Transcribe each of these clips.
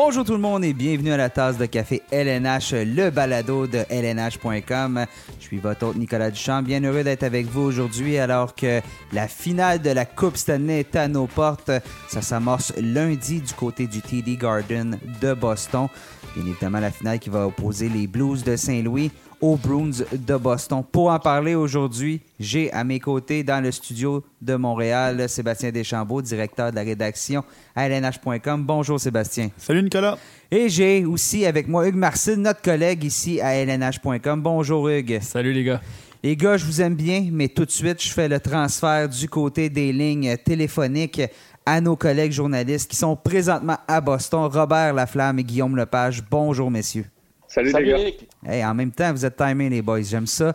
Bonjour tout le monde et bienvenue à la tasse de café LNH, le balado de LNH.com. Je suis votre hôte Nicolas Duchamp, bien heureux d'être avec vous aujourd'hui alors que la finale de la Coupe Stanley est à nos portes. Ça s'amorce lundi du côté du TD Garden de Boston. Bien évidemment, la finale qui va opposer les Blues de Saint-Louis aux Bruins de Boston. Pour en parler aujourd'hui, j'ai à mes côtés dans le studio de Montréal Sébastien Deschambault, directeur de la rédaction à lnh.com. Bonjour Sébastien. Salut Nicolas. Et j'ai aussi avec moi Hugues Marcel, notre collègue ici à lnh.com. Bonjour Hugues. Salut les gars. Les gars, je vous aime bien, mais tout de suite, je fais le transfert du côté des lignes téléphoniques à nos collègues journalistes qui sont présentement à Boston, Robert Laflamme et Guillaume Lepage. Bonjour messieurs. Salut, les gars. en même temps, vous êtes timés, les boys. J'aime ça.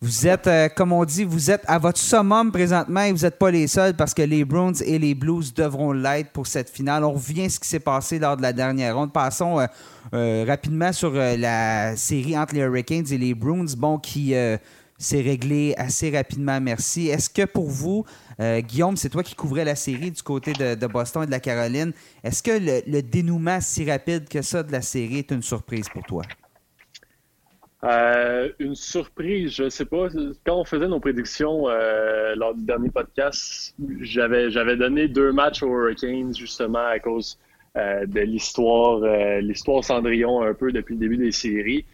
Vous êtes, euh, comme on dit, vous êtes à votre summum présentement et vous n'êtes pas les seuls parce que les Bruins et les Blues devront l'être pour cette finale. On revient à ce qui s'est passé lors de la dernière ronde. Passons euh, euh, rapidement sur la série entre les Hurricanes et les Bruins, bon, qui s'est réglé assez rapidement, merci. Est-ce que pour vous, euh, Guillaume, c'est toi qui couvrais la série du côté de, Boston et de la Caroline. Est-ce que le, dénouement si rapide que ça de la série est une surprise pour toi? Euh, une surprise, je sais pas. Quand on faisait nos prédictions euh, lors du dernier podcast, j'avais, j'avais donné deux matchs aux Hurricanes justement à cause de l'histoire, l'histoire Cendrillon un peu depuis le début des séries.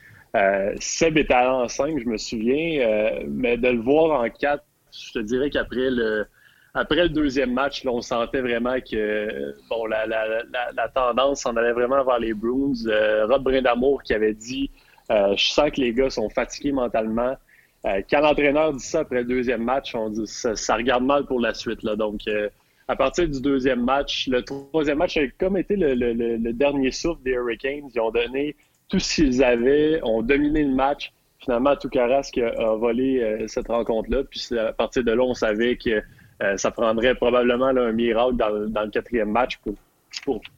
Seb était allé en 5, je me souviens, mais de le voir en 4, je te dirais qu'après le, après le deuxième match, là, on sentait vraiment que bon, la, la, la, tendance s'en allait vraiment vers les Bruins. Euh, Rob Brindamour qui avait dit euh, Je sens que les gars sont fatigués mentalement. Euh, quand l'entraîneur dit ça après le deuxième match, on dit ça, ça regarde mal pour la suite. Là. Donc, à partir du deuxième match, le troisième match a comme été le, le, le, dernier souffle des Hurricanes. Ils ont donné tout ce qu'ils avaient, ont dominé le match. Finalement, Toukaras qui a volé cette rencontre-là. Puis à partir de là, on savait que euh, ça prendrait probablement un miracle dans, le quatrième match pour,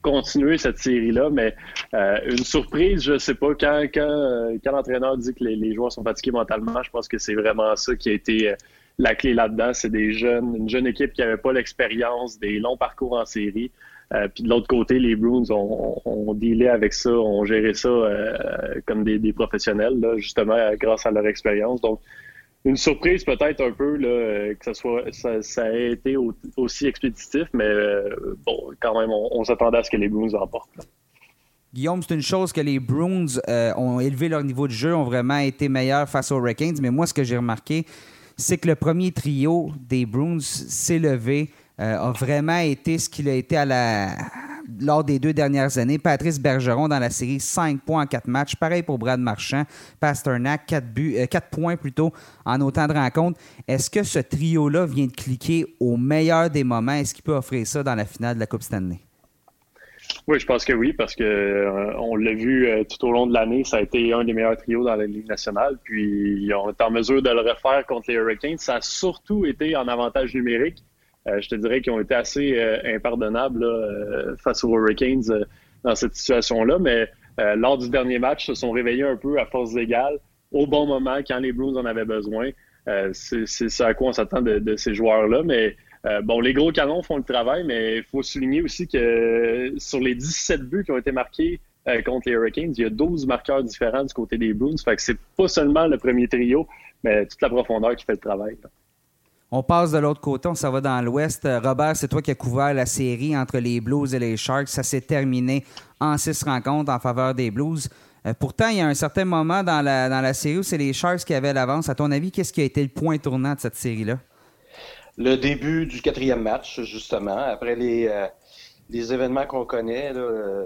continuer cette série-là. Mais euh, une surprise, je ne sais pas. Euh, quand l'entraîneur dit que les, joueurs sont fatigués mentalement, je pense que c'est vraiment ça qui a été la clé là-dedans. C'est des jeunes, une jeune équipe qui n'avait pas l'expérience des longs parcours en série. puis de l'autre côté, les Bruins ont, dealé avec ça, ont géré ça comme des, professionnels, justement grâce à leur expérience. Donc, une surprise peut-être un peu là, que ça soit ça, ait été aussi expéditif, mais euh, bon, quand même, on, s'attendait à ce que les Bruins emportent. Guillaume, c'est une chose que les Bruins euh, ont élevé leur niveau de jeu, ont vraiment été meilleurs face aux Hurricanes, mais moi, ce que j'ai remarqué, c'est que le premier trio des Bruins s'est levé, euh, a vraiment été ce qu'il a été à la, lors des deux dernières années. Patrice Bergeron dans la série, 5 points en 4 matchs. Pareil pour Brad Marchand. Pasternak, 4, buts, 4 euh, points plutôt en autant de rencontres. Est-ce que ce trio-là vient de cliquer au meilleur des moments? Est-ce qu'il peut offrir ça dans la finale de la Coupe Stanley? Oui, je pense que oui, parce que euh, on l'a vu euh, tout au long de l'année, ça a été un des meilleurs trios dans la Ligue nationale. Puis on est en mesure de le refaire contre les Hurricanes. Ça a surtout été en avantage numérique. Euh, je te dirais qu'ils ont été assez euh, impardonnables euh, face aux Hurricanes dans cette situation-là. Mais lors du dernier match, se sont réveillés un peu à force égale, au bon moment, quand les Blues en avaient besoin. c'est ce à quoi on s'attend de, ces joueurs-là. Mais bon, les gros canons font le travail, mais il faut souligner aussi que sur les 17 buts qui ont été marqués contre les Hurricanes, il y a 12 marqueurs différents du côté des Blues. Fait que c'est pas seulement le premier trio, mais toute la profondeur qui fait le travail. On passe de l'autre côté, on s'en va dans l'Ouest. Euh, Robert, c'est toi qui as couvert la série entre les Blues et les Sharks. Ça s'est terminé en six rencontres en faveur des Blues. Euh, pourtant, il y a un certain moment dans la, série où c'est les Sharks qui avaient l'avance. À ton avis, qu'est-ce qui a été le point tournant de cette série-là? Le début du quatrième match, justement. Après les, euh, les événements qu'on connaît,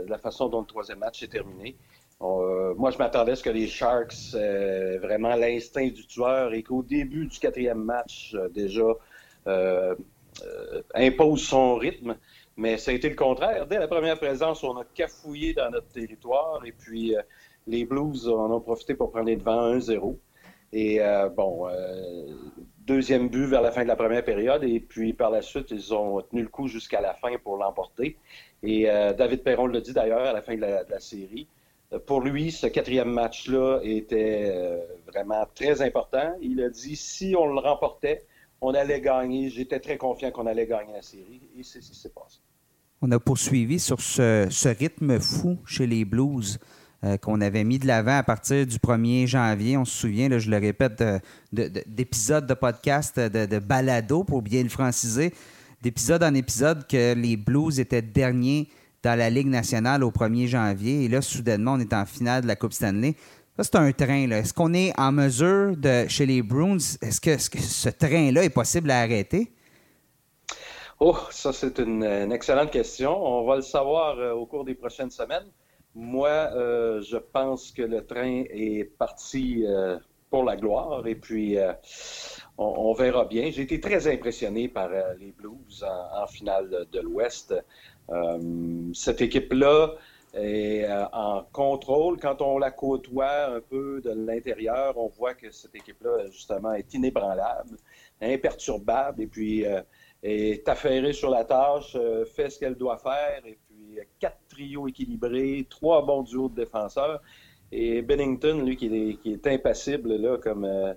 la façon dont le troisième match est terminé. Euh, moi, je m'attendais à ce que les Sharks, euh, vraiment l'instinct du tueur, et qu'au début du quatrième match, euh, déjà, impose son rythme. Mais ça a été le contraire. Dès la première présence, on a cafouillé dans notre territoire et puis les Blues en ont profité pour prendre les devants 1-0. Et bon, deuxième but vers la fin de la première période et puis par la suite, ils ont tenu le coup jusqu'à la fin pour l'emporter. Et David Perron l'a dit d'ailleurs à la fin de la série pour lui, ce quatrième match-là était euh, vraiment très important. Il a dit si on le remportait, on allait gagner. J'étais très confiant qu'on allait gagner la série et c'est ce qui s'est passé. on a poursuivi sur ce, rythme fou chez les Blues euh, qu'on avait mis de l'avant à partir du 1er janvier. On se souvient, je le répète, d'épisodes de, podcast, de, de balado, pour bien le franciser, d'épisode en épisode que les Blues étaient derniers dans la Ligue nationale au 1er janvier. Et là, soudainement, on est en finale de la Coupe Stanley. Ça, c'est un train. Est-ce qu'on est en mesure de, chez les Bruins, est-ce que, ce train-là est possible à arrêter? Oh, ça, c'est une, excellente question. On va le savoir euh, au cours des prochaines semaines. Moi, euh, je pense que le train est parti euh, pour la gloire et puis on, verra bien. J'ai été très impressionné par les Blues en, finale de l'Ouest. Cette équipe-là est en contrôle. Quand on la côtoie un peu de l'intérieur, on voit que cette équipe-là, justement, est inébranlable, imperturbable et puis est affairée sur la tâche, euh, fait ce qu'elle doit faire, et puis quatre trios équilibrés, trois bons duos de défenseurs. Et Bennington, lui, qui est, impassible, là, comme, euh,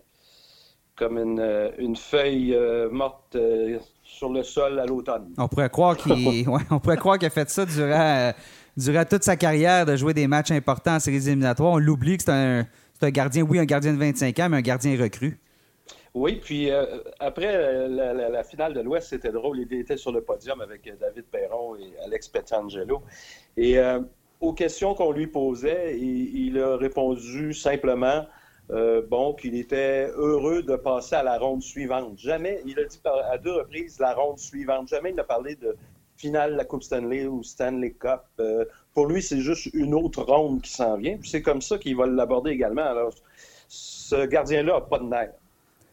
comme une, euh, une feuille morte sur le sol à l'automne. On pourrait croire qu'il on pourrait croire qu'il a fait ça durant, durant toute sa carrière de jouer des matchs importants en séries éliminatoires. On l'oublie que c'est un, un gardien, oui, un gardien de 25 ans, mais un gardien recru. Oui, puis euh, après la, finale de l'Ouest, c'était drôle. Il était sur le podium avec David Perron et Alex Petrangelo. Et euh, aux questions qu'on lui posait, il, a répondu simplement euh, bon, qu'il était heureux de passer à la ronde suivante. Jamais, il a dit à deux reprises la ronde suivante. Jamais il n'a parlé de finale de la Coupe Stanley ou Stanley Cup. pour lui, c'est juste une autre ronde qui s'en vient. C'est comme ça qu'il va l'aborder également. Alors, ce gardien-là n'a pas de nerfs.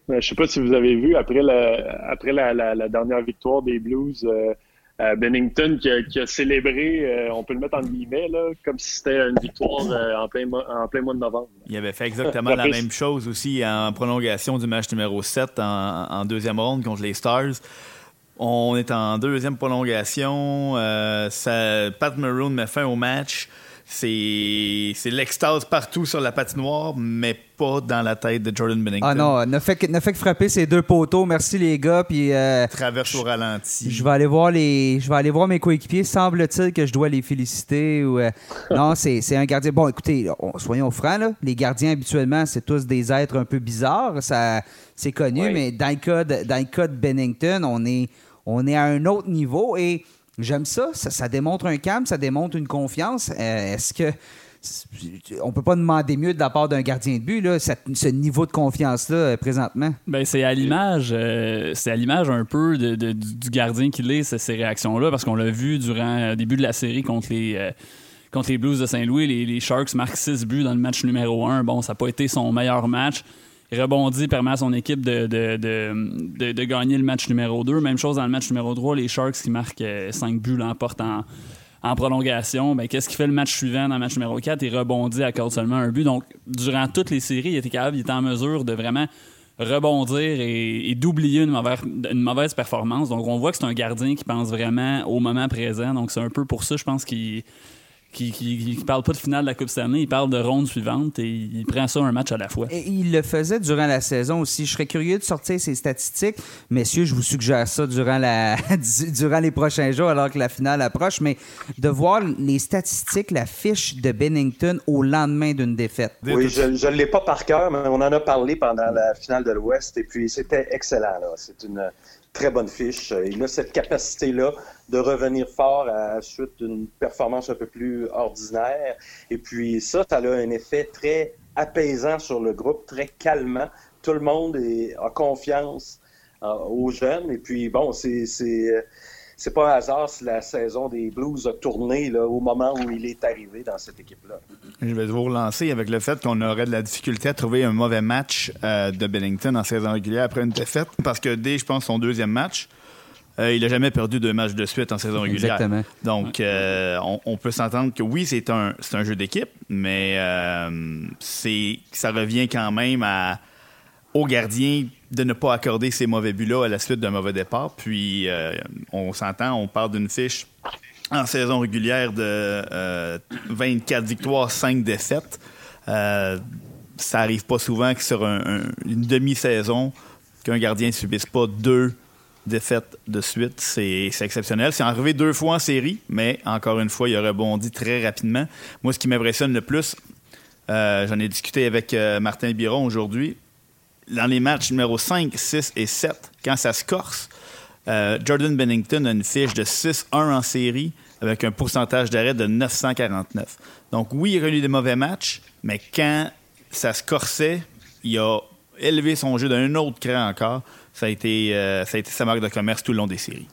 Je ne sais pas si vous avez vu, après la, après la, dernière victoire des Blues, euh, euh, Bennington qui a, célébré, euh, on peut le mettre en guillemets, là, comme si c'était une victoire en, plein, en plein mois de novembre. Il avait fait exactement la même chose aussi en prolongation du match numéro 7 en, deuxième ronde contre les Stars. On est en deuxième prolongation. ça, Pat Maroon met fin au match c'est l'extase partout sur la patinoire, mais pas dans la tête de Jordan Bennington. Ah non, ne fait que, ne fait que frapper ces deux poteaux. Merci les gars. Puis euh, traverse au ralenti. Je vais aller voir les, je vais aller voir mes coéquipiers. Semble-t-il que je dois les féliciter ou euh, non, c'est un gardien. Bon, écoutez, soyons francs là. Les gardiens habituellement, c'est tous des êtres un peu bizarres. Ça, c'est connu, mais dans le cas de, dans le cas de Bennington, on est, on est à un autre niveau et J'aime ça. ça. démontre un calme, ça démontre une confiance. Euh, est-ce que on peut pas demander mieux de la part d'un gardien de but là, ce niveau de confiance là euh, présentement? Ben c'est à l'image, euh, c'est à l'image un peu du gardien qu'il est ces réactions là parce qu'on l'a vu durant le début de la série contre les contre les Blues de Saint-Louis, les, les, Sharks marquent 6 buts dans le match numéro 1. Bon, ça n'a pas été son meilleur match rebondit, permet à son équipe de, de, gagner le match numéro 2. Même chose dans le match numéro 3, les Sharks qui marquent 5 euh, buts l'emportent en, en prolongation. Ben, Qu'est-ce qu'il fait le match suivant dans le match numéro 4? Il rebondit, accorde seulement un but. Donc, durant toutes les séries, il était capable, il était en mesure de vraiment rebondir et, d'oublier une mauvaise, une mauvaise performance. Donc, on voit que c'est un gardien qui pense vraiment au moment présent. Donc, c'est un peu pour ça, je pense, qu'il qui, qui, parle pas de finale de la Coupe Stanley, il parle de ronde suivante et il prend ça un match à la fois. Et il le faisait durant la saison aussi. Je serais curieux de sortir ses statistiques. Messieurs, je vous suggère ça durant, la, durant les prochains jours alors que la finale approche, mais de voir les statistiques, la fiche de Bennington au lendemain d'une défaite. Oui, je ne l'ai pas par cœur, mais on en a parlé pendant la finale de l'Ouest et puis c'était excellent. C'est une très bonne fiche. Il a cette capacité-là de revenir fort à la suite d'une performance un peu plus ordinaire. Et puis ça, ça a un effet très apaisant sur le groupe, très calmant. Tout le monde est, a confiance euh, aux jeunes. Et puis bon, c'est c'est pas un hasard si la saison des Blues a tourné là, au moment où il est arrivé dans cette équipe-là. Je vais vous relancer avec le fait qu'on aurait de la difficulté à trouver un mauvais match euh, de Bennington en saison régulière après une défaite. Parce que dès, je pense, son deuxième match, euh, il n'a jamais perdu deux matchs de suite en saison régulière. Exactement. Donc, euh, on, peut s'entendre que oui, c'est un, un jeu d'équipe, mais c'est ça revient quand même à, au gardien de ne pas accorder ces mauvais buts-là à la suite d'un mauvais départ. Puis, euh, on s'entend, on parle d'une fiche en saison régulière de 24 euh, victoires, 5 défaites. Euh, ça arrive pas souvent que sur une demi-saison, qu'un gardien ne subisse pas deux défaites de suite. C'est exceptionnel. C'est arrivé deux fois en série, mais encore une fois, il a rebondi très rapidement. Moi, ce qui m'impressionne le plus, j'en ai discuté avec Martin Biron aujourd'hui, dans les matchs numéro 5, 6 et 7, quand ça se corse, euh, Jordan Bennington a une fiche de 6-1 en série avec un pourcentage d'arrêt de 949. Donc oui, il a eu des mauvais matchs, mais quand ça se corsait, il a élevé son jeu d'un autre cran encore. Ça a, été, euh, ça a été sa marque de commerce tout le long des séries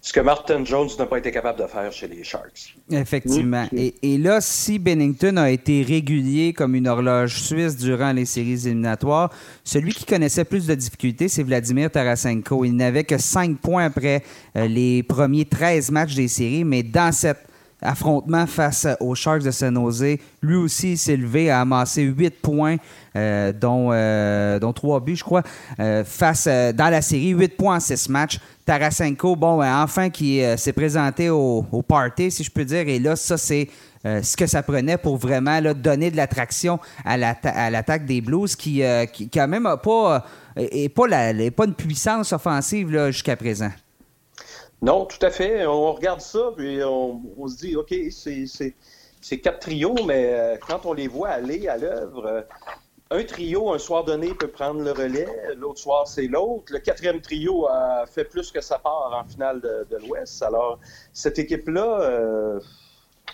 ce que Martin Jones n'a pas été capable de faire chez les Sharks. Effectivement. Et, là, si Bennington a été régulier comme une horloge suisse durant les séries éliminatoires, celui qui connaissait plus de difficultés, c'est Vladimir Tarasenko. Il n'avait que 5 points après euh, les premiers 13 matchs des séries, mais dans cette affrontement face aux Sharks de San Jose. Lui aussi s'est levé à amasser 8 points, euh, dont, euh, dont 3 buts, je crois, euh, face dans la série. 8 points en 6 matchs. Tarasenko, bon, ben, enfin, qui s'est présenté au, au, party, si je peux dire. Et là, ça, c'est ce que ça prenait pour vraiment donner de l'attraction à l'attaque des Blues, qui, qui, quand même n'a pas, pas, pas une puissance offensive jusqu'à présent. Non, tout à fait. On regarde ça, puis on, se dit, OK, c'est quatre trios, mais euh, quand on les voit aller à l'œuvre, euh, un trio, un soir donné, peut prendre le relais, l'autre soir, c'est l'autre. Le quatrième trio a fait plus que sa part en finale de, l'Ouest. Alors, cette équipe-là, euh,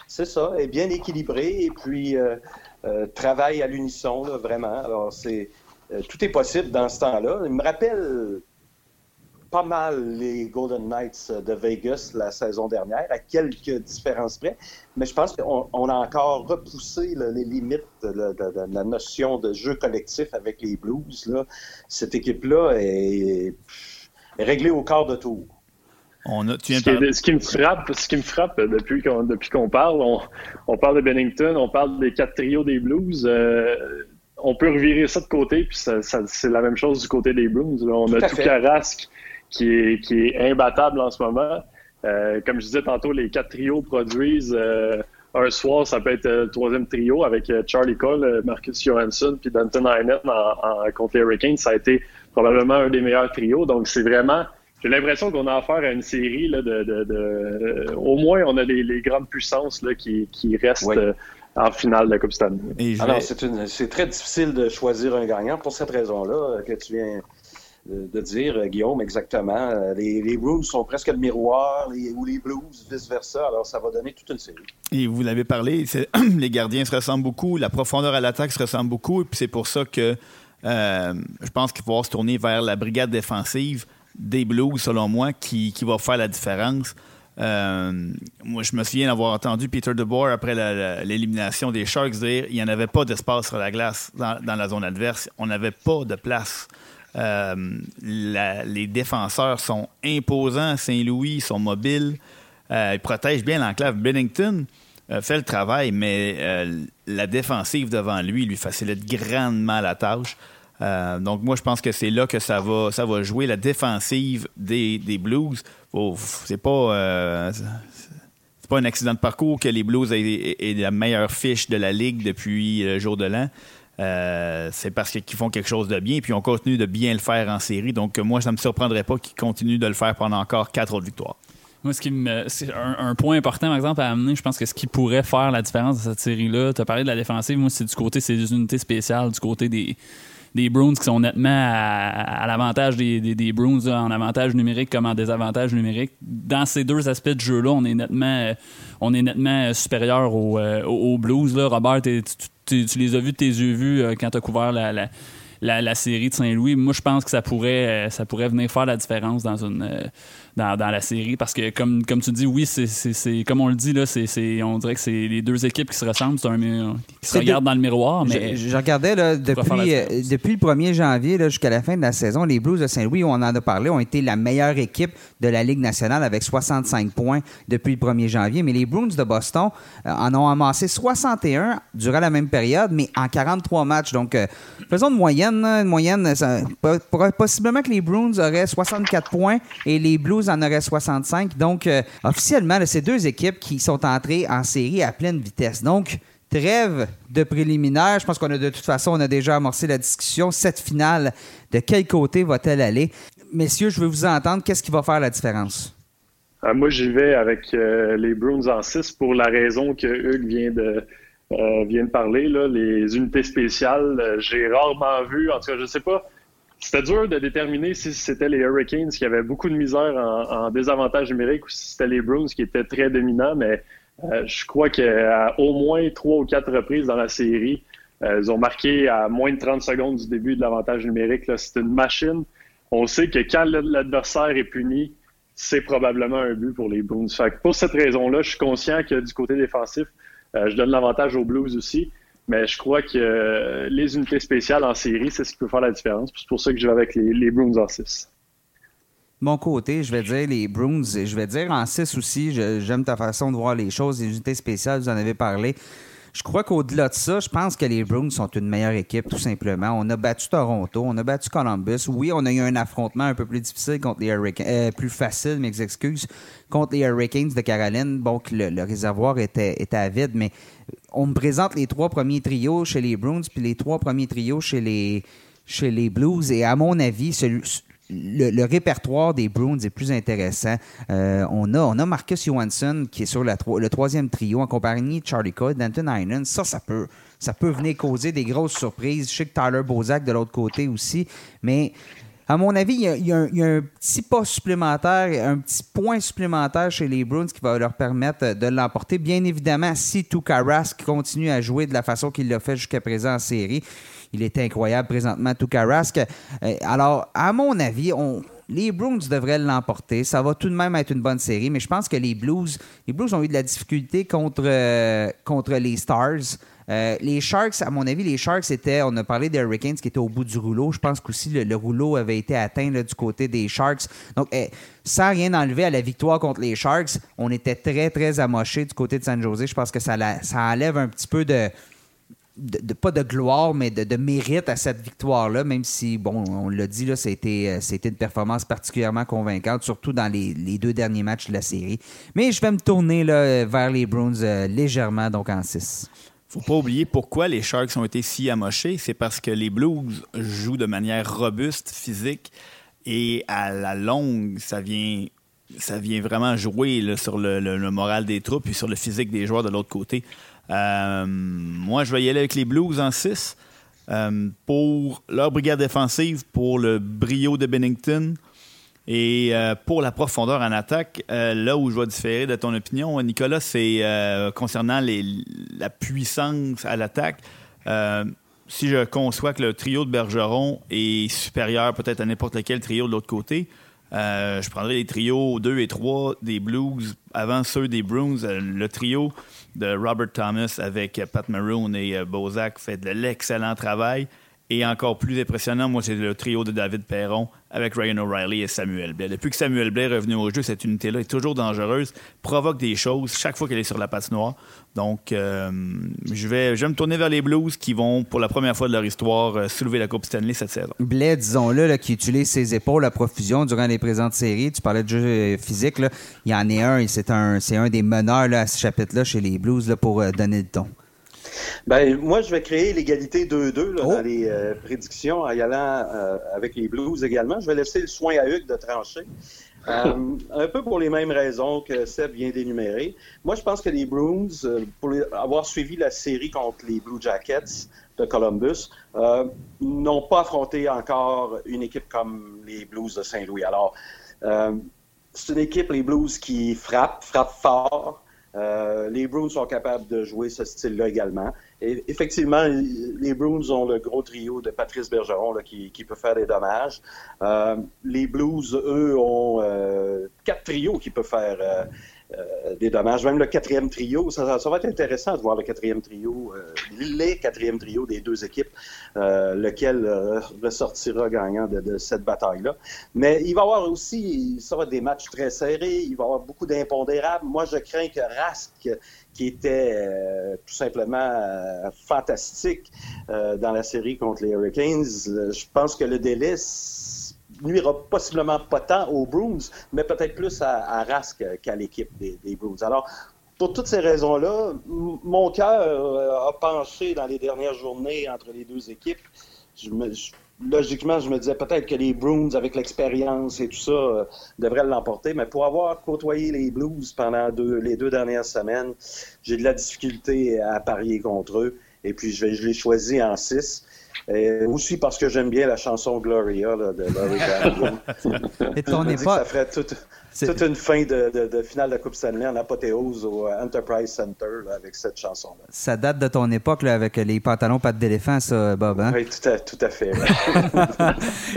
c'est ça, est bien équilibrée et puis travaille à l'unisson, vraiment. Alors, c'est tout est possible dans ce temps-là. Il me rappelle pas mal les Golden Knights de Vegas la saison dernière, à quelques différences près. Mais je pense qu'on a encore repoussé les limites de, la notion de jeu collectif avec les Blues. Cette équipe-là est, réglée au quart de tour. On a, ce, qui me frappe, ce qui me frappe depuis qu'on depuis qu'on parle, on, parle de Bennington, on parle des quatre trios des Blues. Euh, on peut revirer ça de côté, puis c'est la même chose du côté des Blues. On a tout Carrasque qui est, qui est imbattable en ce moment. Euh, comme je disais tantôt, les quatre trios produisent euh, un soir, ça peut être le troisième trio avec euh, Charlie Cole, Marcus Johansson puis Danton Heinen en, contre les Hurricanes. Ça a été probablement un des meilleurs trios. Donc, c'est vraiment j'ai l'impression qu'on a affaire à une série là, de, de, au moins on a les, grandes puissances là, qui, qui restent en finale de la Coupe Stanley. Alors, c'est très difficile de choisir un gagnant pour cette raison-là que tu viens de, dire, euh, Guillaume, exactement. Euh, les, les Blues sont presque le miroir, ou les Blues, vice-versa. Alors, ça va donner toute une série. Et vous l'avez parlé, les gardiens se ressemblent beaucoup, la profondeur à l'attaque se ressemble beaucoup, et puis c'est pour ça que euh, je pense qu'il va se tourner vers la brigade défensive des Blues, selon moi, qui, qui va faire la différence. moi, je me souviens d'avoir entendu Peter DeBoer après l'élimination des Sharks dire il n'y en avait pas d'espace sur la glace dans, dans, la zone adverse. On n'avait pas de place euh, les défenseurs sont imposants Saint-Louis, sont mobiles. Euh, ils protègent bien l'enclave. Bennington euh, fait le travail, mais la défensive devant lui lui facilite grandement la tâche. donc moi, je pense que c'est là que ça va, ça va jouer. La défensive des, Blues, pas c'est pas un accident de parcours que les Blues aient, la meilleure fiche de la ligue depuis le jour de l'an. Euh, c'est parce qu'ils font quelque chose de bien, puis on continue de bien le faire en série. Donc, moi, ça ne me surprendrait pas qu'ils continuent de le faire pendant encore quatre autres victoires. Moi, ce qui me, c'est un, point important, par exemple, à amener, je pense que ce qui pourrait faire la différence de cette série-là, tu as parlé de la défensive, moi, c'est du côté, c'est des unités spéciales, du côté des, des qui sont nettement à, l'avantage des, des, en avantage numérique comme en désavantage numérique. Dans ces deux aspects de jeu-là, on est nettement, on est nettement supérieur aux, euh, aux Blues. Là. Robert, tu, tu, les as vus de tes yeux vus euh, quand tu as couvert la, la, la, série de Saint-Louis. Moi, je pense que ça pourrait, euh, ça pourrait venir faire la différence dans une, euh, dans, dans, la série parce que comme, comme tu dis, oui, c'est comme on le dit là, c'est on dirait que c'est les deux équipes qui se ressemblent, un qui se regardent dans le miroir. Mais je, regardais là, depuis, euh, depuis le 1er janvier jusqu'à la fin de la saison, les Blues de Saint-Louis, on en a parlé, ont été la meilleure équipe de la Ligue nationale avec 65 points depuis le 1er janvier. Mais les Bruins de Boston euh, en ont amassé 61 durant la même période, mais en 43 matchs. Donc, euh, faisons de moyenne, une moyenne, possiblement que les Bruins auraient 64 points et les Blues en aurait 65. Donc, euh, officiellement, c'est deux équipes qui sont entrées en série à pleine vitesse. Donc, trêve de préliminaire. Je pense qu'on a de toute façon, on a déjà amorcé la discussion. Cette finale, de quel côté va-t-elle aller? messieurs, je veux vous entendre. Qu'est-ce qui va faire la différence? moi, j'y vais avec les Bruins en 6 pour la raison que Hugues vient de, vient de parler. Les unités spéciales, j'ai rarement vu, en tout cas, je sais pas, c'était dur de déterminer si c'était les Hurricanes qui avaient beaucoup de misère en, désavantage numérique ou si c'était les Bruins qui étaient très dominants, mais euh, je crois qu'à au moins trois ou quatre reprises dans la série, euh, ils ont marqué à moins de 30 secondes du début de l'avantage numérique. C'est une machine. On sait que quand l'adversaire est puni, c'est probablement un but pour les Bruins. pour cette raison-là, je suis conscient que du côté défensif, euh, je donne l'avantage aux Blues aussi. Mais je crois que euh, les unités spéciales en série, c'est ce qui peut faire la différence. C'est pour ça que je vais avec les, les Bruins en 6. Mon côté, je vais dire les Bruins, je vais dire en 6 aussi. J'aime ta façon de voir les choses. Les unités spéciales, vous en avez parlé. Je crois qu'au-delà de ça, je pense que les Bruins sont une meilleure équipe, tout simplement. On a battu Toronto, on a battu Columbus. Oui, on a eu un affrontement un peu plus difficile contre les Hurricanes, euh, plus facile, mes excuses, contre les Hurricanes de Caroline. Bon, le, le réservoir était, était à vide, mais on me présente les trois premiers trios chez les Bruins, puis les trois premiers trios chez les, chez les Blues. Et à mon avis, le, répertoire des Bruins est plus intéressant. Euh, on, a, on a Marcus Johansson qui est sur le troisième trio en compagnie de Charlie Coyle, Danton Heinen. Ça, ça peut, ça peut venir causer des grosses surprises. Je sais que Tyler Bozak de l'autre côté aussi. Mais à mon avis, il y, a, un, petit pas supplémentaire, un petit point supplémentaire chez les Bruins qui va leur permettre de l'emporter. Bien évidemment, si Tuukka continue à jouer de la façon qu'il l'a fait jusqu'à présent en série, il est incroyable présentement, Tuukka Rask. Euh, alors, à mon avis, les Bruins devraient l'emporter. Ça va tout de même être une bonne série, mais je pense que les Blues, les Blues ont eu de la difficulté contre, euh, contre les Stars. Euh, les Sharks, à mon avis, les Sharks étaient, on a parlé des Hurricanes qui étaient au bout du rouleau. Je pense qu'aussi le, le, rouleau avait été atteint du côté des Sharks. Donc, eh, sans rien enlever à la victoire contre les Sharks, on était très, très amoché du côté de San Jose. Je pense que ça, ça enlève un petit peu de, pas de gloire, mais de, mérite à cette victoire-là, même si, bon, on l'a dit, là, c'était, euh, une performance particulièrement convaincante, surtout dans les, deux derniers matchs de la série. Mais je vais me tourner là, vers les Bruins euh, légèrement, donc en 6 faut pas oublier pourquoi les Sharks ont été si amochés. C'est parce que les Blues jouent de manière robuste, physique, et à la longue, ça vient, ça vient vraiment jouer sur le, moral des troupes et sur le physique des joueurs de l'autre côté. Euh, moi, je vais y aller avec les Blues en 6 euh, pour leur brigade défensive, pour le brio de Bennington, et euh, pour la profondeur en attaque, là où je vais différer de ton opinion, Nicolas, c'est concernant la puissance à l'attaque. si je conçois que le trio de Bergeron est supérieur peut-être à n'importe lequel trio de l'autre côté, je prendrais les trios 2 et 3 des Blues avant ceux des Bruins. le trio de Robert Thomas avec Pat Maroon et Bozak fait de l'excellent travail. Et encore plus impressionnant, moi, c'est le trio de David Perron avec Ryan O'Reilly et Samuel Blais. Depuis que Samuel Blais est revenu au jeu, cette unité-là est toujours dangereuse, provoque des choses chaque fois qu'elle est sur la patinoire. Donc, euh, je, vais, je vais me tourner vers les Blues qui vont, pour la première fois de leur histoire, euh, soulever la Coupe Stanley cette saison. Blais, disons-le, qui utilise ses épaules à profusion durant les présentes séries. Tu parlais de jeu euh, physique. Là. Il y en a un, c'est un, un des meneurs à ce chapitre-là chez les Blues pour donner le ton. Ben, moi, je vais créer l'égalité 2-2 dans oh. les euh, prédictions en y allant euh, avec les Blues également. Je vais laisser le soin à Hugues de trancher. Euh, un peu pour les mêmes raisons que Seb vient d'énumérer. Moi, je pense que les Bruins, pour avoir suivi la série contre les Blue Jackets de Columbus, n'ont pas affronté encore une équipe comme les Blues de Saint-Louis. Alors, c'est une équipe, les Blues, qui frappe, frappe fort, euh, les Bruins sont capables de jouer ce style-là également. Effectivement, les Bruins ont le gros trio de Patrice Bergeron qui, peut faire des dommages. Euh, les Blues, eux, ont euh, quatre trios qui peuvent faire euh, des dommages. Même le quatrième trio, ça, va être intéressant de voir le quatrième trio, euh, les quatrièmes trios des deux équipes, euh, lequel ressortira gagnant de, cette bataille-là. Mais il va y avoir aussi, ça va être des matchs très serrés, il va y avoir beaucoup d'impondérables. Moi, je crains que Rask, qui était tout simplement fantastique dans la série contre les Hurricanes, je pense que le délai nuira possiblement pas tant aux Bruins, mais peut-être plus à, Rask qu'à l'équipe des, Bruins. Alors, pour toutes ces raisons-là, mon cœur euh, a penché dans les dernières journées entre les deux équipes. Logiquement, je me disais peut-être que les Bruins, avec l'expérience et tout ça, euh, devraient l'emporter. Mais pour avoir côtoyé les Blues pendant les deux dernières semaines, j'ai de la difficulté à parier contre eux. Et puis, je, je l'ai choisi en 6. Et aussi parce que j'aime bien la chanson Gloria de Laurie Et ton Ça ferait toute, toute une fin de, de, finale de la Coupe Stanley en apothéose au Enterprise Center avec cette chanson-là. Ça date de ton époque là, avec les pantalons pattes d'éléphant, ça, Bob. Hein? Oui, tout à, tout à fait.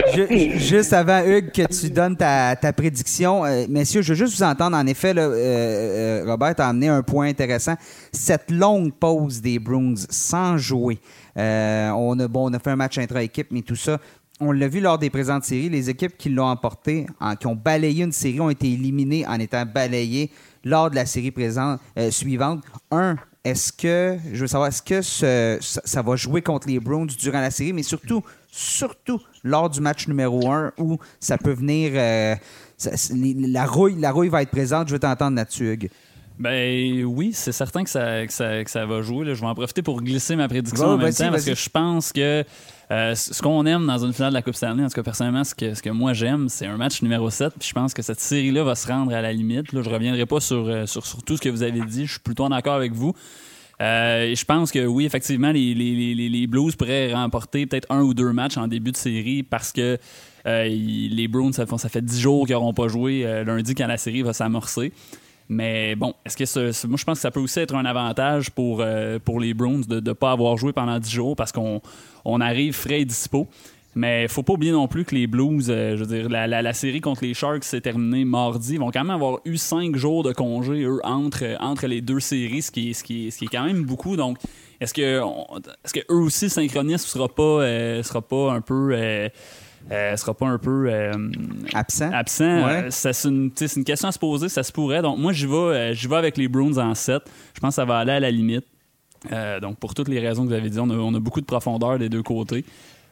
juste avant, Hugues, que tu donnes ta, ta prédiction, euh, messieurs, je veux juste vous entendre. En effet, là, euh, euh, Robert a amené un point intéressant. Cette longue pause des Bruins sans jouer. On, a, bon, on a fait un match intra-équipe, mais tout ça, on l'a vu lors des présentes séries, les équipes qui l'ont emporté, qui ont balayé une série, ont été éliminées en étant balayées lors de la série euh, suivante. Un, est-ce que, je veux savoir, est-ce que ça, va jouer contre les Browns durant la série, mais surtout, surtout lors du match numéro un où ça peut venir, euh, la, rouille, va être présente. Je veux t'entendre là-dessus. Ben oui, c'est certain que ça, que ça, va jouer. Je vais en profiter pour glisser ma prédiction en même temps parce que je pense que euh, ce qu'on aime dans une finale de la Coupe Stanley, en tout cas personnellement, ce que, ce que moi j'aime, c'est un match numéro 7. Puis je pense que cette série-là va se rendre à la limite. Là, je reviendrai pas sur, euh, sur, sur, tout ce que vous avez dit. Je suis plutôt en accord avec vous. Euh, je pense que oui, effectivement, les, les, les, les Blues pourraient remporter peut-être un ou deux matchs en début de série parce que les Bruins, ça, ça fait dix jours qu'ils n'auront pas joué lundi quand la série va s'amorcer. Mais bon, est-ce que moi je pense que ça peut aussi être un avantage pour, euh, pour les Browns de ne pas avoir joué pendant 10 jours parce qu'on on arrive frais et dispo. Mais faut pas oublier non plus que les Blues, euh, je veux dire, la, la, série contre les Sharks s'est terminée mardi. Ils vont quand même avoir eu 5 jours de congé, eux, entre, entre les deux séries, ce qui, ce, qui ce qui est quand même beaucoup. Donc, est-ce que, est-ce que eux aussi, synchronisme sera pas, euh, sera pas un peu sera pas un peu euh, absent. Absent. Euh, c'est une, une, question à se poser, ça se pourrait. Donc moi, j'y vais, euh, vais avec les Bruins en 7. Je pense que ça va aller à la limite. donc pour toutes les raisons que vous avez dit, on a, on a beaucoup de profondeur des deux côtés.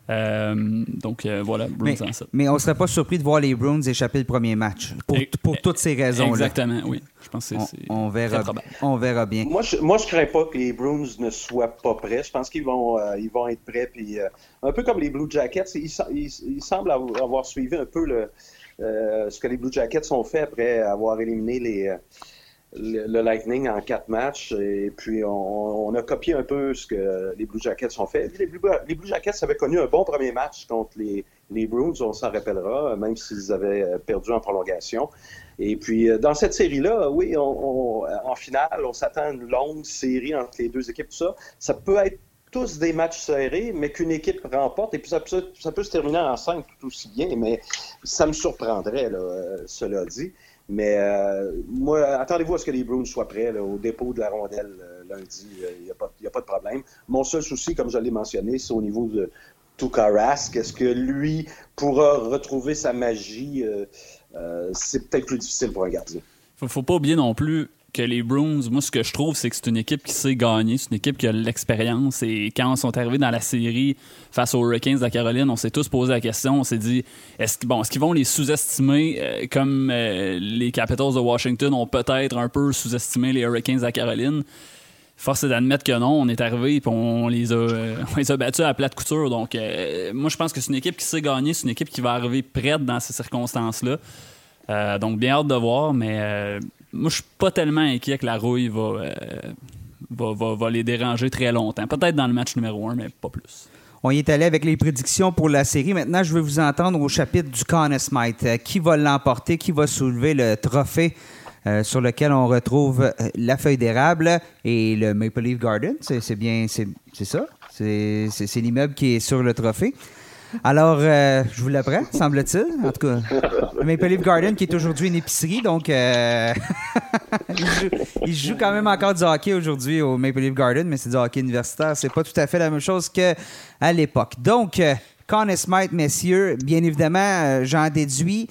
Euh, donc euh, voilà, Bruins mais, en 7. Mais on ne serait pas surpris de voir les Bruins échapper le premier match. Pour, pour toutes ces raisons-là. Exactement, oui. Je pense que c'est on, verra, on verra bien. Moi, je ne crains pas que les Bruins ne soient pas prêts. Je pense qu'ils vont, euh, ils vont être prêts. Puis, un peu comme les Blue Jackets, ils, ils, semblent avoir suivi un peu le, ce que les Blue Jackets ont fait après avoir éliminé les le, Lightning en quatre matchs et puis on, a copié un peu ce que les Blue Jackets ont fait. Les Blue, Jackets avaient connu un bon premier match contre les, Bruins, on s'en rappellera, même s'ils avaient euh, perdu en prolongation. Et puis euh, dans cette série-là, oui, on, en finale, on s'attend à une longue série entre les deux équipes, tout ça. Ça peut être tous des matchs serrés, mais qu'une équipe remporte, et puis ça, peut se terminer en cinq tout aussi bien, mais ça me surprendrait, euh, cela dit. Mais euh, moi, attendez-vous à ce que les Bruins soient prêts au dépôt de la rondelle euh, lundi. Il euh, n'y a, a, pas de problème. Mon seul souci, comme je l'ai mentionné, c'est au niveau de Tuka Rask. Est-ce que lui pourra retrouver sa magie? c'est peut-être plus difficile pour un gardien. Faut, faut pas oublier non plus que les Bruins, moi, ce que je trouve, c'est que c'est une équipe qui sait gagner, c'est une équipe qui a l'expérience. Et quand ils sont arrivés dans la série face aux Hurricanes de la Caroline, on s'est tous posé la question. On s'est dit, est-ce qu'ils vont les sous-estimer euh, comme euh, les Capitals de Washington ont peut-être un peu sous-estimé les Hurricanes de la Caroline? Force est d'admettre que non, on est arrivé et on les a, euh, on les a battus à plate couture. Donc, moi, je pense que c'est une équipe qui sait gagner, c'est une équipe qui va arriver prête dans ces circonstances-là. donc, bien hâte de voir, mais moi, je suis pas tellement inquiet que la rouille euh, va, va, va, les déranger très longtemps. Peut-être dans le match numéro un, mais pas plus. On y est allé avec les prédictions pour la série. Maintenant, je veux vous entendre au chapitre du Conn Smite. Euh, qui va l'emporter? Qui va soulever le trophée euh, sur lequel on retrouve la feuille d'érable et le Maple Leaf Garden? C'est bien, c'est ça? C'est l'immeuble qui est sur le trophée. Alors, euh, je vous l'apprends, semble-t-il. En tout cas, Maple Leaf Garden qui est aujourd'hui une épicerie, donc euh, il, joue, quand même encore du hockey aujourd'hui au Maple Leaf Garden, mais c'est du hockey universitaire. C'est pas tout à fait la même chose qu'à l'époque. Donc, euh, Conn Smite, messieurs, bien évidemment, j'en déduis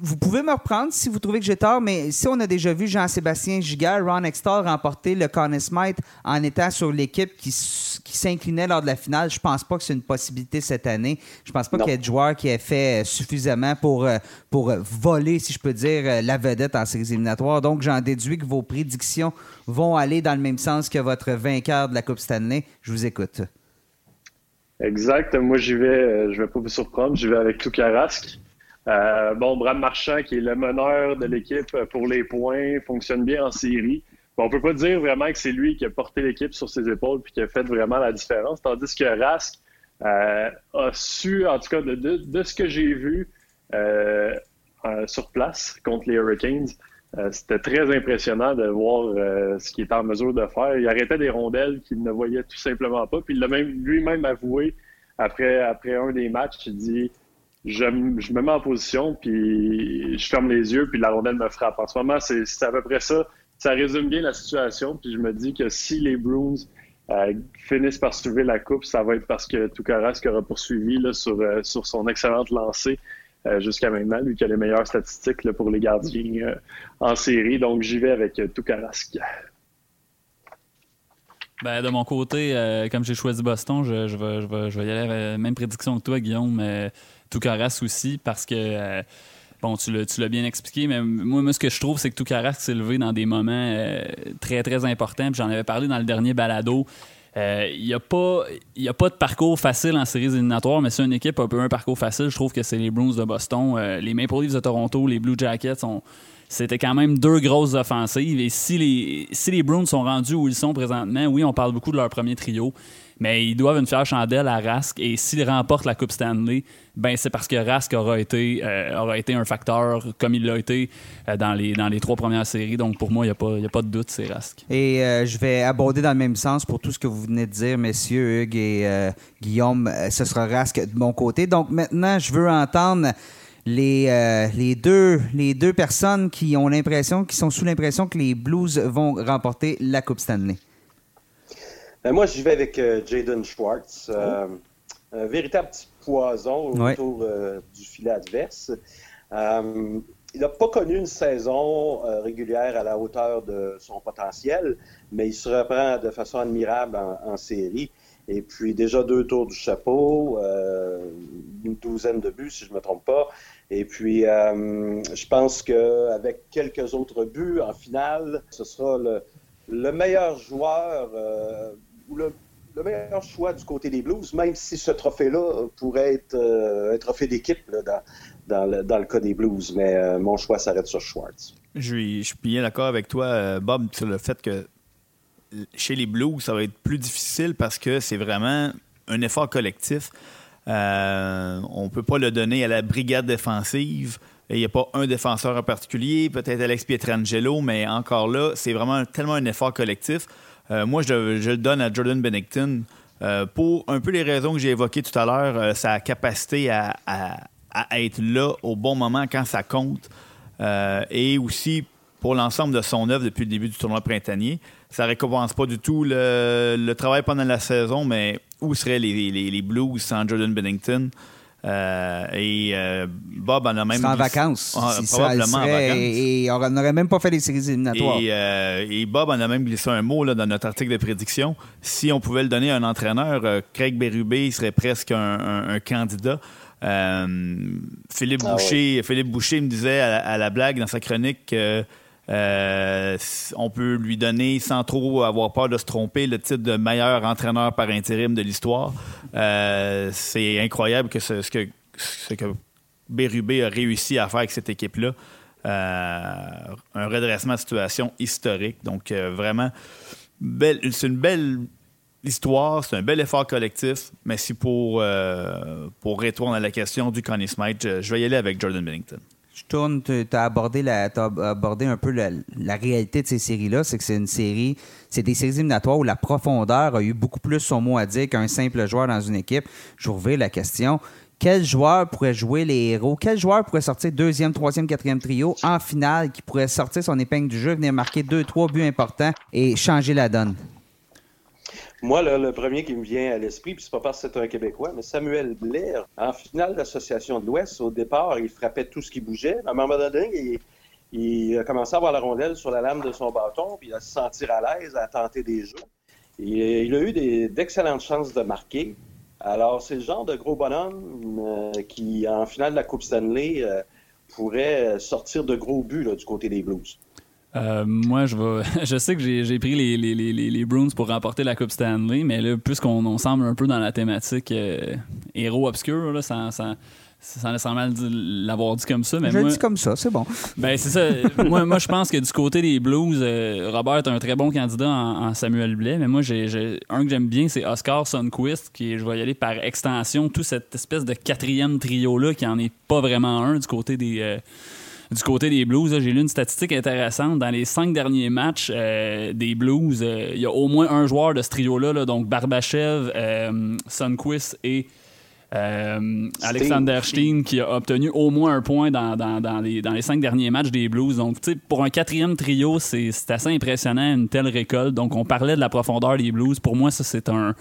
vous pouvez me reprendre si vous trouvez que j'ai tort, mais si on a déjà vu Jean-Sébastien Gigard, Ron Extall remporter le Conn Smythe en étant sur l'équipe qui, s'inclinait lors de la finale, je pense pas que c'est une possibilité cette année. Je pense pas qu'il y ait de joueurs qui aient fait euh, suffisamment pour, euh, pour voler, si je peux dire, la vedette en séries éliminatoires. Donc, j'en déduis que vos prédictions vont aller dans le même sens que votre vainqueur de la Coupe Stanley. Je vous écoute. Exact. Moi, j'y vais, euh, je vais pas vous surprendre, j'y vais avec Toukarask. Euh, bon, Brad Marchand, qui est le meneur de l'équipe pour les points, fonctionne bien en série. Bon, on peut pas dire vraiment que c'est lui qui a porté l'équipe sur ses épaules puis qui a fait vraiment la différence, tandis que Rask euh, a su, en tout cas, de, ce que j'ai vu euh, sur place contre les Hurricanes, c'était très impressionnant de voir ce qu'il était en mesure de faire. Il arrêtait des rondelles qu'il ne voyait tout simplement pas. Puis il l'a même lui-même avoué après, après un des matchs. Il dit je, me mets en position, puis je ferme les yeux, puis la rondelle me frappe. En ce moment, c'est à peu près ça. Ça résume bien la situation. Puis je me dis que si les Bruins euh, finissent par soulever la coupe, ça va être parce que Toukarask aura poursuivi sur, euh, sur son excellente lancée euh, jusqu'à maintenant, lui qui a les meilleures statistiques pour les gardiens en série. Donc j'y vais avec Toukarask. Ben, de mon côté, comme j'ai choisi Boston, je, vais, je, vais, je, vais, y aller avec la même prédiction que toi, Guillaume. Euh, Toukarask aussi, parce que bon, tu l'as bien expliqué, mais moi, moi, ce que je trouve, c'est que Toukaras s'est levé dans des moments euh, très, très importants. J'en avais parlé dans le dernier balado. Euh, il n'y a, pas, a pas de parcours facile en séries éliminatoires, mais c'est une équipe un peu un parcours facile. Je trouve que c'est les Bruins de Boston. Euh, les Maple Leafs de Toronto, les Blue Jackets, c'était quand même deux grosses offensives. Et si les, si les Bruins sont rendus où ils sont présentement, oui, on parle beaucoup de leur premier trio, mais ils doivent une fière chandelle à Rask. Et s'ils remportent la Coupe Stanley, ben c'est parce que Rask aura été, euh, aura été un facteur comme il l'a été euh, dans, les, dans les trois premières séries. Donc pour moi, il n'y a, pas, a pas de doute, c'est Rask. Et euh, je vais aborder dans le même sens pour tout ce que vous venez de dire, messieurs Hugues et Guillaume. Ce sera Rask de mon côté. Donc maintenant, je veux entendre les, les, deux, les deux personnes qui ont l'impression, qui sont sous l'impression que les Blues vont remporter la Coupe Stanley. Ben, moi, j'y vais avec euh, Jaden Schwartz. Euh, oh. un véritable petit poison autour euh, du filet adverse. il n'a pas connu une saison régulière à la hauteur de son potentiel, mais il se reprend de façon admirable en, série. Et puis déjà deux tours du chapeau, une douzaine de buts si je ne me trompe pas. Et puis je pense qu'avec quelques autres buts en finale, ce sera le, le meilleur joueur le, meilleur choix du côté des Blues, même si ce trophée-là pourrait être euh, un trophée d'équipe dans, le, cas des Blues. Mais euh, mon choix s'arrête sur Schwartz. Je suis, bien d'accord avec toi, euh, Bob, sur le fait que chez les Blues, ça va être plus difficile parce que c'est vraiment un effort collectif. on ne peut pas le donner à la brigade défensive. Il n'y a pas un défenseur en particulier, peut-être Alex Pietrangelo, mais encore là, c'est vraiment tellement un effort collectif. Euh, moi, je, le donne à Jordan Bennington euh, pour un peu les raisons que j'ai évoquées tout à l'heure, euh, sa capacité à, être là au bon moment quand ça compte et aussi pour l'ensemble de son œuvre depuis le début du tournoi printanier. Ça récompense pas du tout le, travail pendant la saison, mais où seraient les, les Blues sans Jordan Bennington? Euh, et euh, Bob en a même. en vacances. Ah, probablement en vacances. Et, on n'aurait même pas fait les séries éliminatoires. Euh, et, Bob en a même glissé un mot là, dans notre article de prédiction. Si on pouvait le donner à un entraîneur, Craig Berube serait presque un, candidat. Philippe, ah Boucher, Philippe Boucher me disait à, la blague dans sa chronique que euh, on peut lui donner, sans trop avoir peur de se tromper, le titre de meilleur entraîneur par intérim de l'histoire. Euh, c'est incroyable que ce, que, ce Bérubé a réussi à faire avec cette équipe-là. Euh, un redressement de situation historique. Donc, vraiment, c'est une belle histoire, c'est un bel effort collectif. Mais si pour, pour répondre à la question du Connie Smith, je, je vais y aller avec Jordan Bennington je tourne, tu as abordé, un peu la, réalité de ces séries-là. C'est que c'est une série, c'est des séries éliminatoires où la profondeur a eu beaucoup plus son mot à dire qu'un simple joueur dans une équipe. Je vous la question. Quel joueur pourrait jouer les héros? Quel joueur pourrait sortir deuxième, troisième, quatrième trio en finale qui pourrait sortir son épingle du jeu, venir marquer deux, trois buts importants et changer la donne? Moi, le premier qui me vient à l'esprit, puis c'est pas parce que c'est un Québécois, mais Samuel Blair, en finale d'Association de l'Ouest, au départ, il frappait tout ce qui bougeait. À un moment donné, il, a commencé à avoir la rondelle sur la lame de son bâton, puis il a se sentir à l'aise à tenter des jeux. Il a eu d'excellentes chances de marquer. Alors, c'est le genre de gros bonhomme euh, qui, en finale de la Coupe Stanley, euh, pourrait sortir de gros buts du côté des Blues. Euh, moi, je vais. je sais que j'ai pris les, les, les, les, Bruins pour remporter la Coupe Stanley, mais là, puisqu'on on semble un peu dans la thématique euh, héros obscur, là, ça, ça, sans nécessairement l'avoir dit comme ça. Mais je moi, dis comme ça, c'est bon. Ben, c'est ça. moi, moi je pense que du côté des Blues, euh, Robert est un très bon candidat en, Samuel Blais, mais moi, j'ai, un que j'aime bien, c'est Oscar Sundquist, qui je vais y aller par extension, tout cette espèce de quatrième trio-là, qui en est pas vraiment un du côté des. Euh, du côté des Blues, j'ai lu une statistique intéressante. Dans les cinq derniers matchs euh, des Blues, il y a au moins un joueur de ce trio-là, là, donc Barbachev, Sunquist et euh, Alexander Steen qui a obtenu au moins un point dans, dans, les, dans les cinq derniers matchs des Blues. Donc, pour un quatrième trio, c'est assez impressionnant une telle récolte. Donc, on parlait de la profondeur des Blues. Pour moi, ça, c'est un.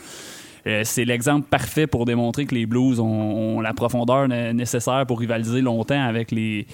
Euh, c'est l'exemple parfait pour démontrer que les Blues ont, la profondeur nécessaire pour rivaliser longtemps avec les,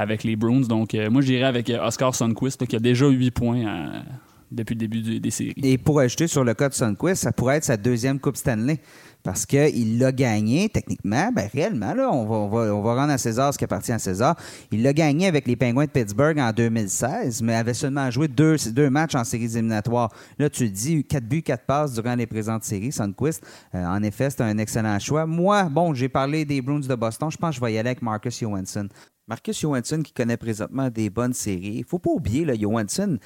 avec les Bruins. Donc, euh, moi, j'irais avec Oscar Sundquist, qui a déjà 8 points depuis le début des séries. Et pour ajouter sur le cas de Sundquist, ça pourrait être sa deuxième Coupe Stanley parce qu'il l'a gagné techniquement, ben réellement, là, on, va, on, va, rendre à César ce qui appartient à César. Il l'a gagné avec les Penguins de Pittsburgh en 2016, mais avait seulement joué deux, deux matchs en séries éliminatoires. Là, tu te dis, quatre buts, quatre passes durant les présentes séries, Sundquist. Euh, en effet, c'est un excellent choix. Moi, bon, j'ai parlé des Bruins de Boston. Je pense que je vais y aller avec Marcus Johansson. Marcus Johansson qui connaît présentement des bonnes séries. Il faut pas oublier, là, Johansson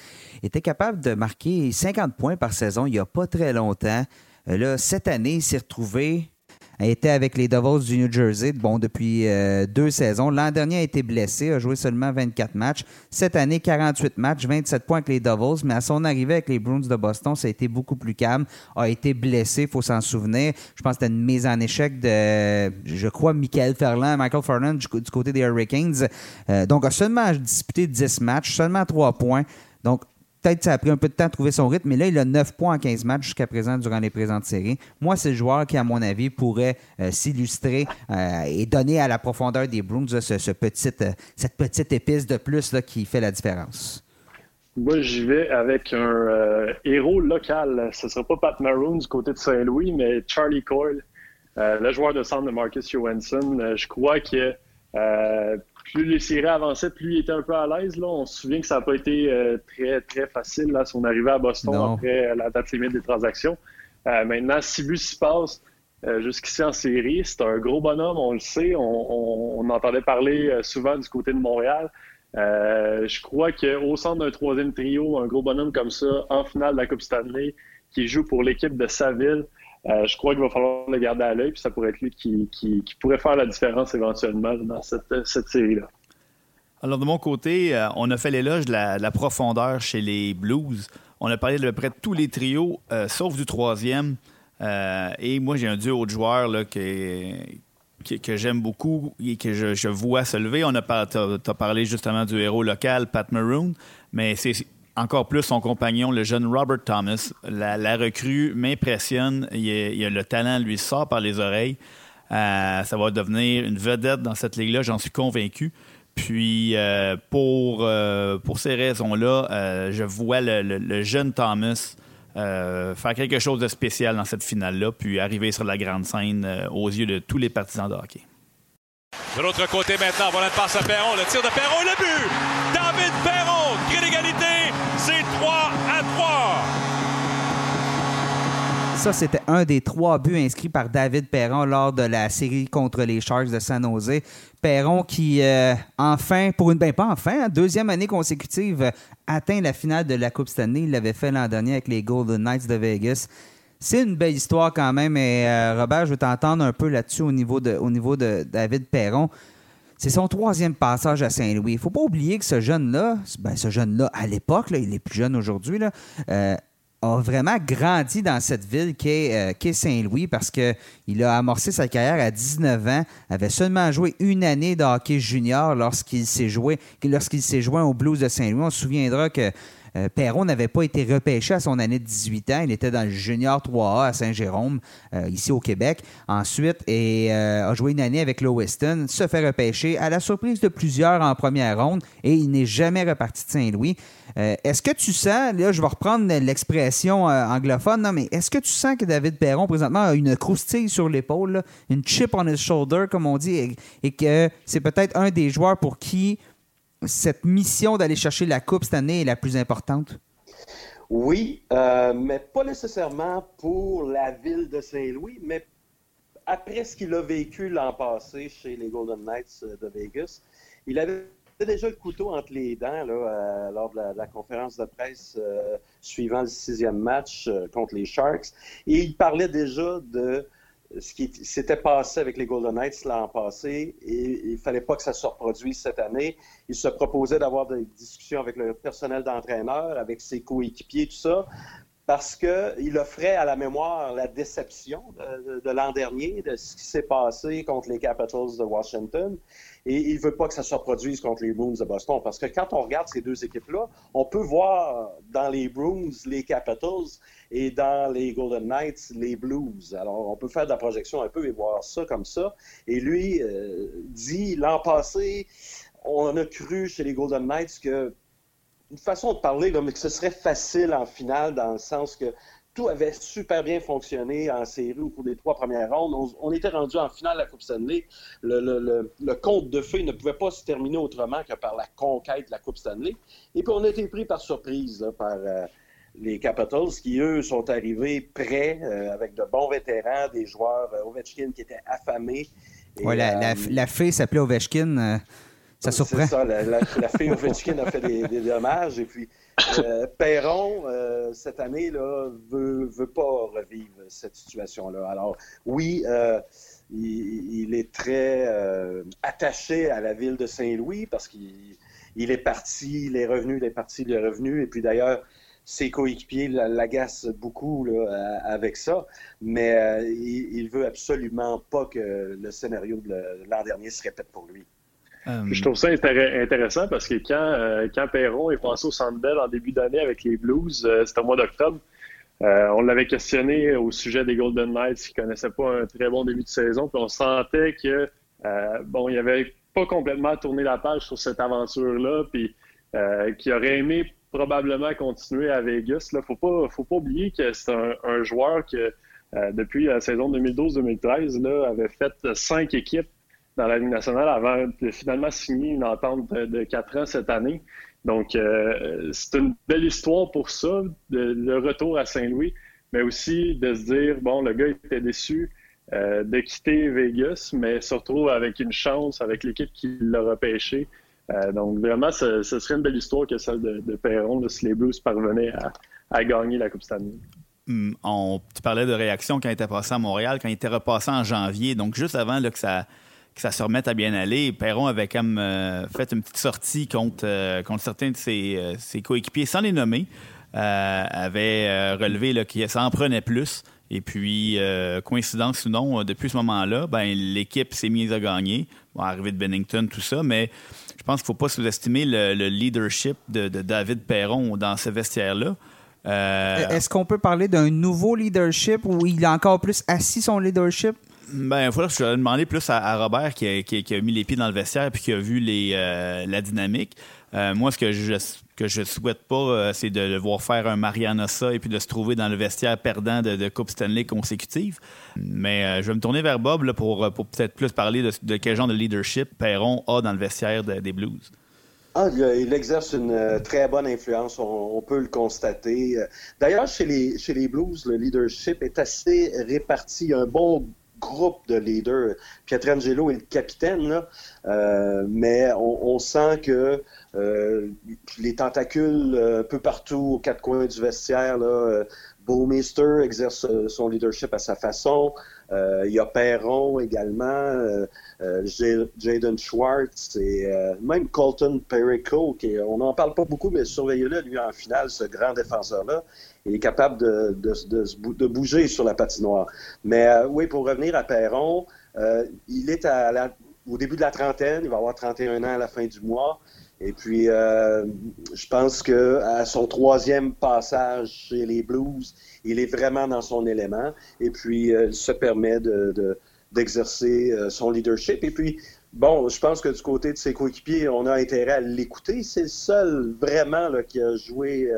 était capable de marquer 50 points par saison il n'y a pas très longtemps. Euh, là, cette année, il s'est retrouvé a été avec les Devils du New Jersey bon, depuis euh, deux saisons. L'an dernier, a été blessé, a joué seulement 24 matchs. Cette année, 48 matchs, 27 points avec les Devils, mais à son arrivée avec les Bruins de Boston, ça a été beaucoup plus calme. A été blessé, il faut s'en souvenir. Je pense que c'était une mise en échec de, je crois, Michael Ferland, Michael Ferland du, côté des Hurricanes. Euh, donc, a seulement disputé 10 matchs, seulement 3 points. Donc, Peut-être ça a pris un peu de temps à trouver son rythme, mais là, il a 9 points en 15 matchs jusqu'à présent durant les présentes séries. Moi, c'est le joueur qui, à mon avis, pourrait euh, s'illustrer euh, et donner à la profondeur des Bruins ce, ce euh, cette petite épice de plus là, qui fait la différence. Moi, j'y vais avec un héros local. Ce ne sera pas Pat Maroon du côté de Saint-Louis, mais Charlie Coyle, le joueur de centre de Marcus Johansson. je crois que plus les séries avançaient, plus il était un peu à l'aise. On se souvient que ça n'a pas été euh, très, très facile là, son arrivée à Boston après euh, la date limite des transactions. Euh, maintenant, six buts, six passes jusqu'ici en série. C'est un gros bonhomme, on le sait. On, on, entendait parler souvent du côté de Montréal. je crois qu'au centre d'un troisième trio, un gros bonhomme comme ça, en finale de la Coupe Stanley, qui joue pour l'équipe de sa ville, euh, je crois qu'il va falloir le garder à l'œil, puis ça pourrait être lui qui, pourrait faire la différence éventuellement dans cette, série-là. Alors, de mon côté, euh, on a fait l'éloge de la, profondeur chez les Blues. On a parlé de près de tous les trios, euh, sauf du troisième. et moi, j'ai un duo de joueurs là, que, que, j'aime beaucoup et que je, vois se lever. On a as parlé justement du héros local, Pat Maroon, mais c'est encore plus son compagnon, le jeune Robert Thomas. La, recrue m'impressionne. Il, le talent lui sort par les oreilles. Euh, ça va devenir une vedette dans cette ligue-là, j'en suis convaincu. Puis euh, pour, euh, pour ces raisons-là, je vois le, jeune Thomas faire quelque chose de spécial dans cette finale-là, puis arriver sur la grande scène aux yeux de tous les partisans de hockey. De l'autre côté maintenant, voilà une passe à Perron, le tir de Perron, le but! David Ça, c'était un des trois buts inscrits par David Perron lors de la série contre les Sharks de San Jose. Perron qui, euh, enfin, pour une, ben pas enfin, hein, deuxième année consécutive, atteint la finale de la Coupe Stanley. Il l'avait fait l'an dernier avec les Golden Knights de Vegas. C'est une belle histoire quand même. Et euh, Robert, je veux t'entendre un peu là-dessus au niveau de, au niveau de David Perron. C'est son troisième passage à Saint-Louis. Il ne faut pas oublier que ce jeune-là, ben, ce jeune-là, à l'époque, il est plus jeune aujourd'hui, euh, a vraiment grandi dans cette ville qu'est euh, Saint-Louis parce qu'il a amorcé sa carrière à 19 ans, avait seulement joué une année de hockey junior lorsqu'il s'est joué, lorsqu'il s'est joint au Blues de Saint-Louis. On se souviendra que euh, Perron n'avait pas été repêché à son année de 18 ans. Il était dans le Junior 3A à Saint-Jérôme, euh, ici au Québec. Ensuite, et, euh, a joué une année avec Lewiston, se fait repêcher à la surprise de plusieurs en première ronde et il n'est jamais reparti de Saint-Louis. est-ce que tu sens, là, je vais reprendre l'expression anglophone, non, mais est-ce que tu sens que David Perron, présentement, a une croustille sur l'épaule, une chip on his shoulder, comme on dit, et que c'est peut-être un des joueurs pour qui cette mission d'aller chercher la Coupe cette année est la plus importante? Oui, euh, mais pas nécessairement pour la ville de Saint-Louis, mais après ce qu'il a vécu l'an passé chez les Golden Knights de Vegas, il avait déjà le couteau entre les dents euh, lors de la, conférence de presse euh, suivant le sixième match contre les Sharks. Et il parlait déjà de ce qui s'était passé avec les Golden Knights l'an passé et il fallait pas que ça se reproduise cette année. Il se proposait d'avoir des discussions avec le personnel d'entraîneur, avec ses coéquipiers, tout ça, parce qu'il offrait à la mémoire la déception de, l'an dernier, de ce qui s'est passé contre les Capitals de Washington. Et il ne veut pas que ça se reproduise contre les Bruins de Boston. Parce que quand on regarde ces deux équipes-là, on peut voir dans les Bruins les Capitals et dans les Golden Knights les Blues. Alors, on peut faire de la projection un peu et voir ça comme ça. Et lui euh, dit, l'an passé, on a cru chez les Golden Knights que une façon de parler, mais que ce serait facile en finale, dans le sens que tout avait super bien fonctionné en série au cours des trois premières rondes. On, était rendu en finale de la Coupe Stanley. Le, le, le, conte de feu ne pouvait pas se terminer autrement que par la conquête de la Coupe Stanley. Et puis on a été pris par surprise par euh, les Capitals qui, eux, sont arrivés prêts euh, avec de bons vétérans, des joueurs euh, Ovechkin qui étaient affamés. Oui, la, la, la, fille s'appelait Ovechkin. Ça surprend. C'est ça, la, fille Ovechkin a fait des, des dommages. Et puis, euh, Perron, euh, cette année, là, veut, veut pas revivre cette situation-là. Alors, oui, euh, il, est très attaché à la ville de Saint-Louis parce qu'il est parti, il est revenu, il est parti, il est revenu. Et puis d'ailleurs, ses coéquipiers l'agacent beaucoup avec ça, mais il, il veut absolument pas que le scénario de l'an dernier se répète pour lui. Euh, je trouve ça intéressant parce que quand, euh, quand Perron est passé au Centre Bell en début d'année avec les Blues, euh, c'était au mois d'octobre, on l'avait questionné au sujet des Golden Knights qui connaissaient pas un très bon début de saison, puis on sentait que bon, il avait pas complètement tourné la page sur cette aventure-là, puis qu'il aurait aimé probablement continuer à Vegas. Là, faut pas, faut pas oublier que c'est un, un, joueur qui, depuis la saison 2012-2013, là, avait fait cinq équipes dans la Ligue nationale avant de finalement signer une entente de, quatre ans cette année. Donc, euh, c'est une belle histoire pour ça, le retour à Saint-Louis, mais aussi de se dire, bon, le gars était déçu euh, de quitter Vegas, mais se retrouve avec une chance, avec l'équipe qui l'a repêché. Euh, donc, vraiment, ce, serait une belle histoire que celle de, Perron, si les Blues parvenaient à, gagner la Coupe Stanley. Hum, on, tu parlais de réaction quand il était passé à Montréal, quand il était repassé en janvier, donc juste avant que ça que ça se remette à bien aller. Perron avait comme euh, fait une petite sortie contre, euh, contre certains de ses, euh, ses, coéquipiers, sans les nommer. avait relevé qu'il s'en prenait plus. Et puis, coïncidence ou non, depuis ce moment-là, ben, l'équipe s'est mise à gagner. Bon, de Bennington, tout ça, mais je pense qu'il ne faut pas sous-estimer le, leadership de, de, David Perron dans ce vestiaire-là. Est-ce qu'on peut parler d'un nouveau leadership où il a encore plus assis son leadership? Ben, il faudrait que je demander plus à, Robert qui a, mis les pieds dans le vestiaire et qui a vu les, euh, la dynamique. Euh, moi, ce que je que je souhaite pas, euh, c'est de le voir faire un Marianossa et puis de se trouver dans le vestiaire perdant de, Coupe Stanley consécutive. Mais je vais me tourner vers Bob pour, pour peut-être plus parler de, quel genre de leadership Perron a dans le vestiaire des Blues. Ah, il exerce une très bonne influence, on, peut le constater. D'ailleurs, chez les, chez les Blues, le leadership est assez réparti. Il y a un bon groupe de leaders. Pietrangelo est le capitaine, là, euh, mais on, sent que euh, les tentacules euh, un peu partout aux quatre coins du vestiaire, là, Bowmeister exerce son leadership à sa façon. Il y a Perron également, Jaden Schwartz et même Colton Perico, qui, on n'en parle pas beaucoup, mais surveillez-le, lui, en finale, ce grand défenseur-là il est capable de, de, bouger sur la patinoire. Mais euh, oui, pour revenir à Perron, euh, il est au début de la trentaine, il va avoir 31 ans à la fin du mois. Et puis, euh, je pense que à son troisième passage chez les Blues, il est vraiment dans son élément. Et puis, il se permet de, d'exercer son leadership. Et puis, bon, je pense que du côté de ses coéquipiers, on a intérêt à l'écouter. C'est le seul vraiment là, qui a joué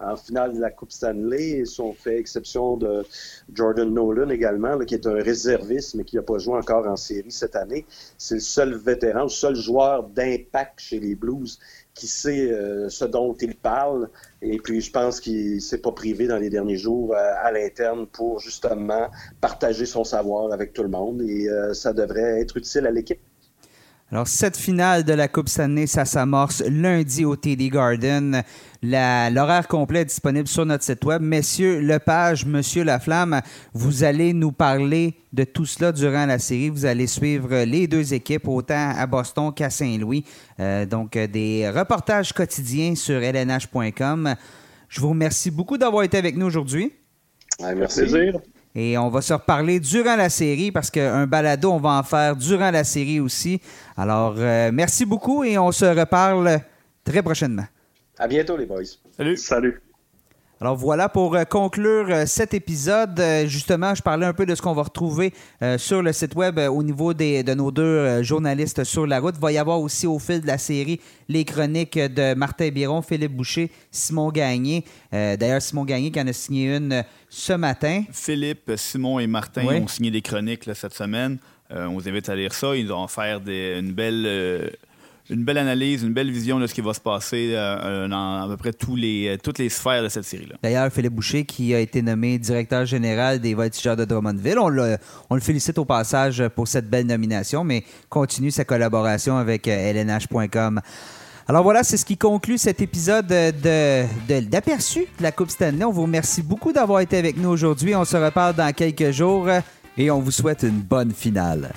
en finale de la Coupe Stanley, si on fait exception de Jordan Nolan également, qui est un réserviste, mais qui n'a pas joué encore en série cette année. C'est le seul vétéran, le seul joueur d'impact chez les Blues qui sait euh, ce dont il parle. Et puis, je pense qu'il s'est pas privé dans les derniers jours euh, à l'interne pour justement partager son savoir avec tout le monde. Et euh, ça devrait être utile à l'équipe. Alors, cette finale de la Coupe Stanley, ça s'amorce lundi au TD Garden. L'horaire complet est disponible sur notre site web. Messieurs Lepage, Monsieur Laflamme, vous allez nous parler de tout cela durant la série. Vous allez suivre les deux équipes, autant à Boston qu'à Saint-Louis. Euh, donc, des reportages quotidiens sur lnh.com. Je vous remercie beaucoup d'avoir été avec nous aujourd'hui. merci. Plaisir. Et on va se reparler durant la série parce qu'un balado, on va en faire durant la série aussi. Alors, euh, merci beaucoup et on se reparle très prochainement. À bientôt, les boys. Salut. Salut. Alors voilà pour euh, conclure euh, cet épisode. Euh, justement, je parlais un peu de ce qu'on va retrouver sur le site web au niveau des, de nos deux journalistes sur la route. Il va y avoir aussi au fil de la série les chroniques de Martin Biron, Philippe Boucher, Simon Gagné. D'ailleurs, Simon Gagné qui en a signé une ce matin. Philippe, Simon et Martin ont signé des chroniques cette semaine. on vous invite à lire ça. Ils vont faire une belle une belle analyse, une belle vision de ce qui va se passer euh, dans à peu près euh, toutes les sphères de cette série-là. D'ailleurs, Philippe Boucher, qui a été nommé directeur général des Voltigeurs de Drummondville, on le, félicite au passage pour cette belle nomination, mais continue sa collaboration avec lnh.com. Euh, Alors voilà, c'est ce qui conclut cet épisode d'aperçu de, de, la Coupe Stanley. On vous remercie beaucoup d'avoir été avec nous aujourd'hui. On se reparle dans quelques jours et on vous souhaite une bonne finale.